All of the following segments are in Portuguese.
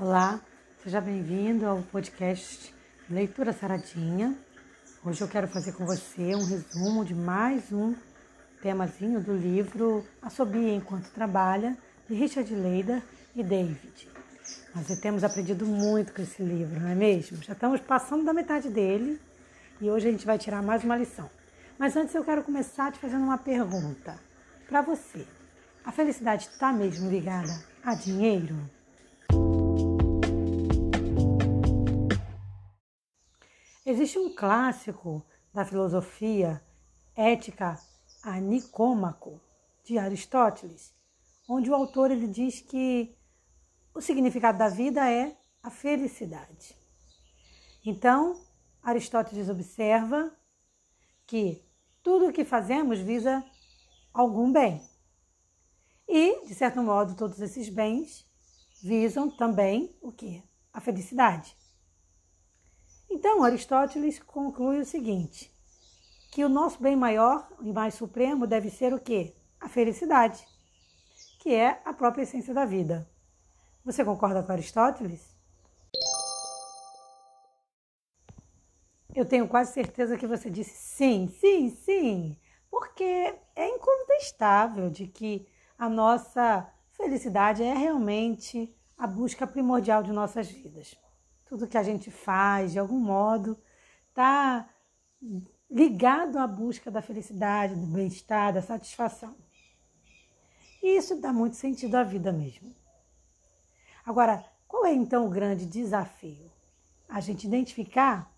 Olá, seja bem-vindo ao podcast Leitura Saradinha. Hoje eu quero fazer com você um resumo de mais um temazinho do livro Assobia Enquanto Trabalha, de Richard Leider e David. Nós temos aprendido muito com esse livro, não é mesmo? Já estamos passando da metade dele e hoje a gente vai tirar mais uma lição. Mas antes eu quero começar te fazendo uma pergunta para você. A felicidade está mesmo ligada a dinheiro? Existe um clássico da filosofia ética a Nicômaco, de Aristóteles, onde o autor ele diz que o significado da vida é a felicidade. Então, Aristóteles observa que tudo o que fazemos visa algum bem. E, de certo modo, todos esses bens visam também o que? A felicidade. Então, Aristóteles conclui o seguinte: que o nosso bem maior e mais supremo deve ser o quê? A felicidade, que é a própria essência da vida. Você concorda com Aristóteles? Eu tenho quase certeza que você disse sim, sim, sim, porque é incontestável de que a nossa felicidade é realmente a busca primordial de nossas vidas tudo que a gente faz, de algum modo, está ligado à busca da felicidade, do bem-estar, da satisfação. E isso dá muito sentido à vida mesmo. Agora, qual é então o grande desafio? A gente identificar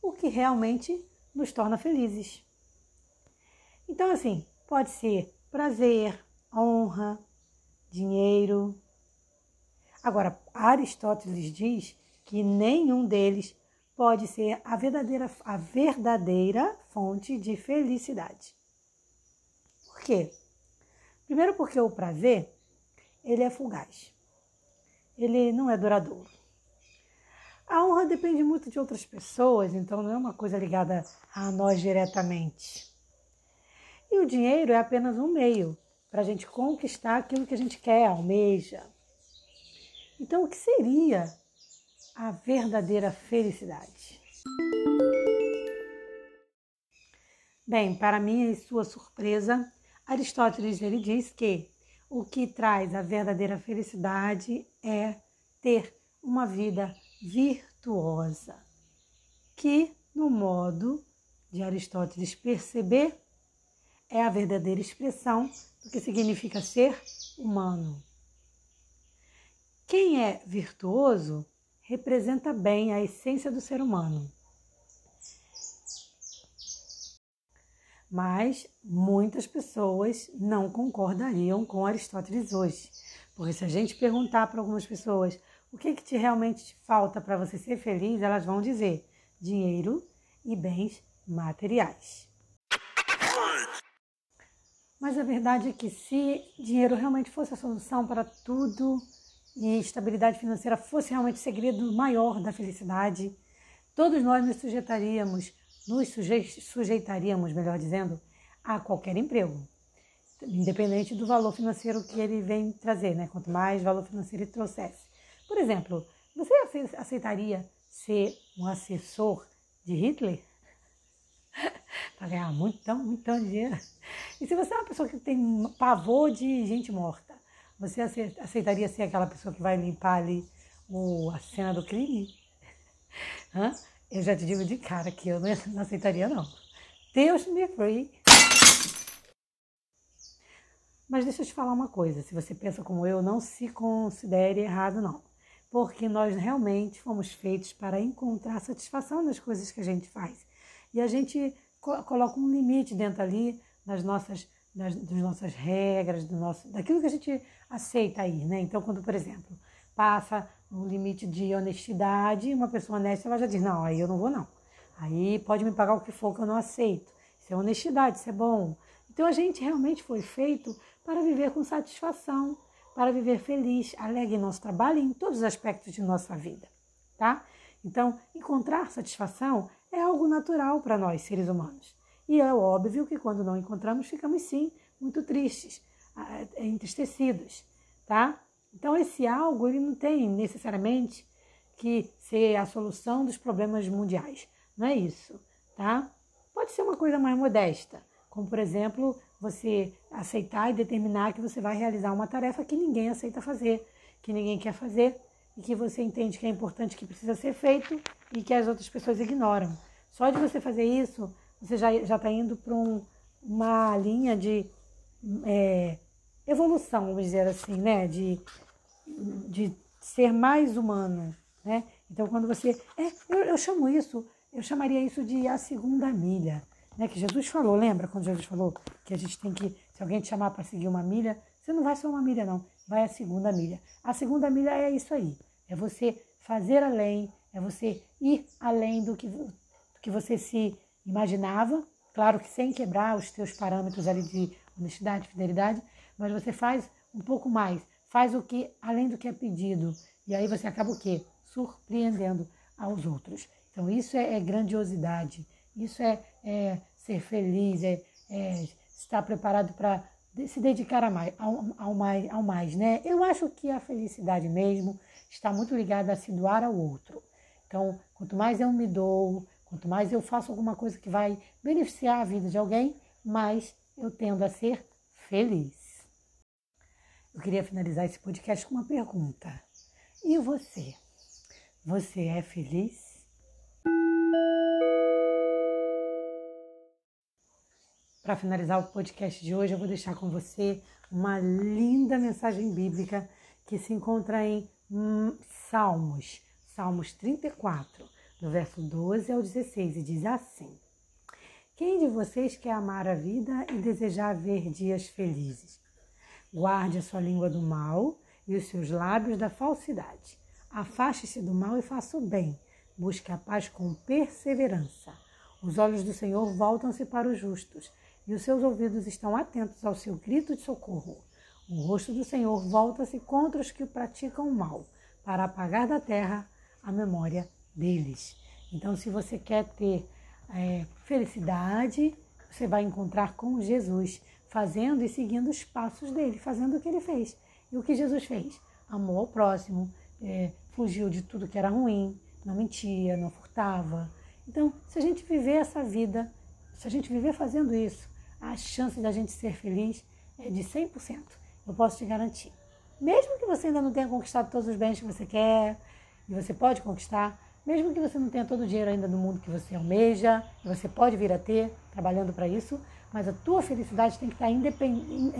o que realmente nos torna felizes. Então, assim, pode ser prazer, honra, dinheiro. Agora, Aristóteles diz que nenhum deles pode ser a verdadeira, a verdadeira fonte de felicidade. Por quê? Primeiro porque o prazer, ele é fugaz. Ele não é duradouro. A honra depende muito de outras pessoas, então não é uma coisa ligada a nós diretamente. E o dinheiro é apenas um meio para a gente conquistar aquilo que a gente quer, almeja. Então, o que seria a verdadeira felicidade. Bem, para minha e sua surpresa, Aristóteles ele diz que o que traz a verdadeira felicidade é ter uma vida virtuosa, que no modo de Aristóteles perceber é a verdadeira expressão do que significa ser humano. Quem é virtuoso representa bem a essência do ser humano. Mas muitas pessoas não concordariam com Aristóteles hoje. Porque se a gente perguntar para algumas pessoas o que, que te realmente te falta para você ser feliz, elas vão dizer dinheiro e bens materiais. Mas a verdade é que se dinheiro realmente fosse a solução para tudo, e estabilidade financeira fosse realmente o segredo maior da felicidade, todos nós nos sujeitaríamos, nos sujeitaríamos, melhor dizendo, a qualquer emprego, independente do valor financeiro que ele vem trazer, né? Quanto mais valor financeiro ele trouxesse. Por exemplo, você aceitaria ser um assessor de Hitler? Para ganhar muito, muito dinheiro. E se você é uma pessoa que tem pavor de gente morta, você aceitaria ser aquela pessoa que vai limpar ali o, a cena do crime? Hã? Eu já te digo de cara que eu não aceitaria, não. Deus me free. Mas deixa eu te falar uma coisa: se você pensa como eu, não se considere errado, não. Porque nós realmente fomos feitos para encontrar satisfação nas coisas que a gente faz. E a gente coloca um limite dentro ali das nossas das, das nossas regras, do nosso, daquilo que a gente aceita aí, né? Então, quando, por exemplo, passa um limite de honestidade, uma pessoa honesta ela já diz, não, aí eu não vou não. Aí pode me pagar o que for que eu não aceito. Isso é honestidade, isso é bom. Então a gente realmente foi feito para viver com satisfação, para viver feliz, alegre em nosso trabalho e em todos os aspectos de nossa vida, tá? Então, encontrar satisfação é algo natural para nós, seres humanos. E é óbvio que quando não encontramos, ficamos sim muito tristes, entristecidos, tá? Então, esse algo ele não tem necessariamente que ser a solução dos problemas mundiais. Não é isso, tá? Pode ser uma coisa mais modesta, como por exemplo, você aceitar e determinar que você vai realizar uma tarefa que ninguém aceita fazer, que ninguém quer fazer e que você entende que é importante, que precisa ser feito e que as outras pessoas ignoram. Só de você fazer isso, você já está indo para um, uma linha de é, evolução, vamos dizer assim, né? De, de ser mais humano, né? Então, quando você... É, eu, eu chamo isso, eu chamaria isso de a segunda milha, né? Que Jesus falou, lembra quando Jesus falou que a gente tem que, se alguém te chamar para seguir uma milha, você não vai só uma milha, não, vai a segunda milha. A segunda milha é isso aí, é você fazer além, é você ir além do que, do que você se imaginava, claro que sem quebrar os teus parâmetros ali de honestidade, fidelidade, mas você faz um pouco mais, faz o que além do que é pedido, e aí você acaba o quê? Surpreendendo aos outros. Então isso é, é grandiosidade, isso é, é, ser feliz, é, é estar preparado para se dedicar a mais, ao, ao, mais, ao mais, né? Eu acho que a felicidade mesmo está muito ligada a se doar ao outro. Então, quanto mais eu me dou, quanto mais eu faço alguma coisa que vai beneficiar a vida de alguém, mais eu tendo a ser feliz. Eu queria finalizar esse podcast com uma pergunta. E você? Você é feliz? Para finalizar o podcast de hoje, eu vou deixar com você uma linda mensagem bíblica que se encontra em hum, Salmos, Salmos 34, do verso 12 ao 16, e diz assim: Quem de vocês quer amar a vida e desejar ver dias felizes? Guarde a sua língua do mal e os seus lábios da falsidade. Afaste-se do mal e faça o bem. Busque a paz com perseverança. Os olhos do Senhor voltam-se para os justos e os seus ouvidos estão atentos ao seu grito de socorro. O rosto do Senhor volta-se contra os que praticam o mal, para apagar da terra a memória deles. Então, se você quer ter é, felicidade, você vai encontrar com Jesus fazendo e seguindo os passos dele, fazendo o que ele fez. E o que Jesus fez? Amou ao próximo, é, fugiu de tudo que era ruim, não mentia, não furtava. Então, se a gente viver essa vida, se a gente viver fazendo isso, a chance da gente ser feliz é de 100%. Eu posso te garantir. Mesmo que você ainda não tenha conquistado todos os bens que você quer, e você pode conquistar, mesmo que você não tenha todo o dinheiro ainda no mundo que você almeja, você pode vir a ter, trabalhando para isso, mas a tua felicidade tem que estar independente,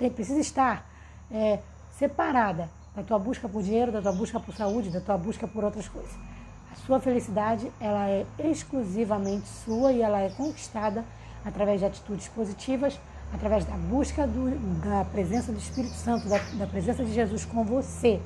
é, precisa estar é, separada da tua busca por dinheiro, da tua busca por saúde, da tua busca por outras coisas. A sua felicidade ela é exclusivamente sua e ela é conquistada através de atitudes positivas, através da busca do, da presença do Espírito Santo, da, da presença de Jesus com você.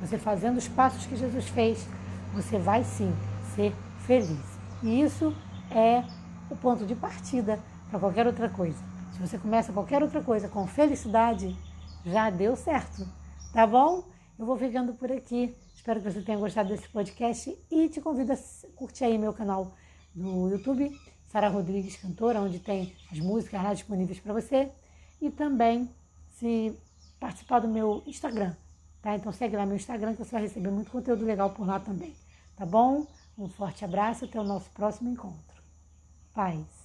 Você fazendo os passos que Jesus fez, você vai sim ser feliz. E isso é o ponto de partida para qualquer outra coisa. Se você começa qualquer outra coisa com felicidade, já deu certo, tá bom? Eu vou ficando por aqui. Espero que você tenha gostado desse podcast e te convido a curtir aí meu canal no YouTube, Sara Rodrigues Cantora, onde tem as músicas lá disponíveis para você e também se participar do meu Instagram, tá? Então segue lá meu Instagram que você vai receber muito conteúdo legal por lá também, tá bom? Um forte abraço até o nosso próximo encontro. Paz.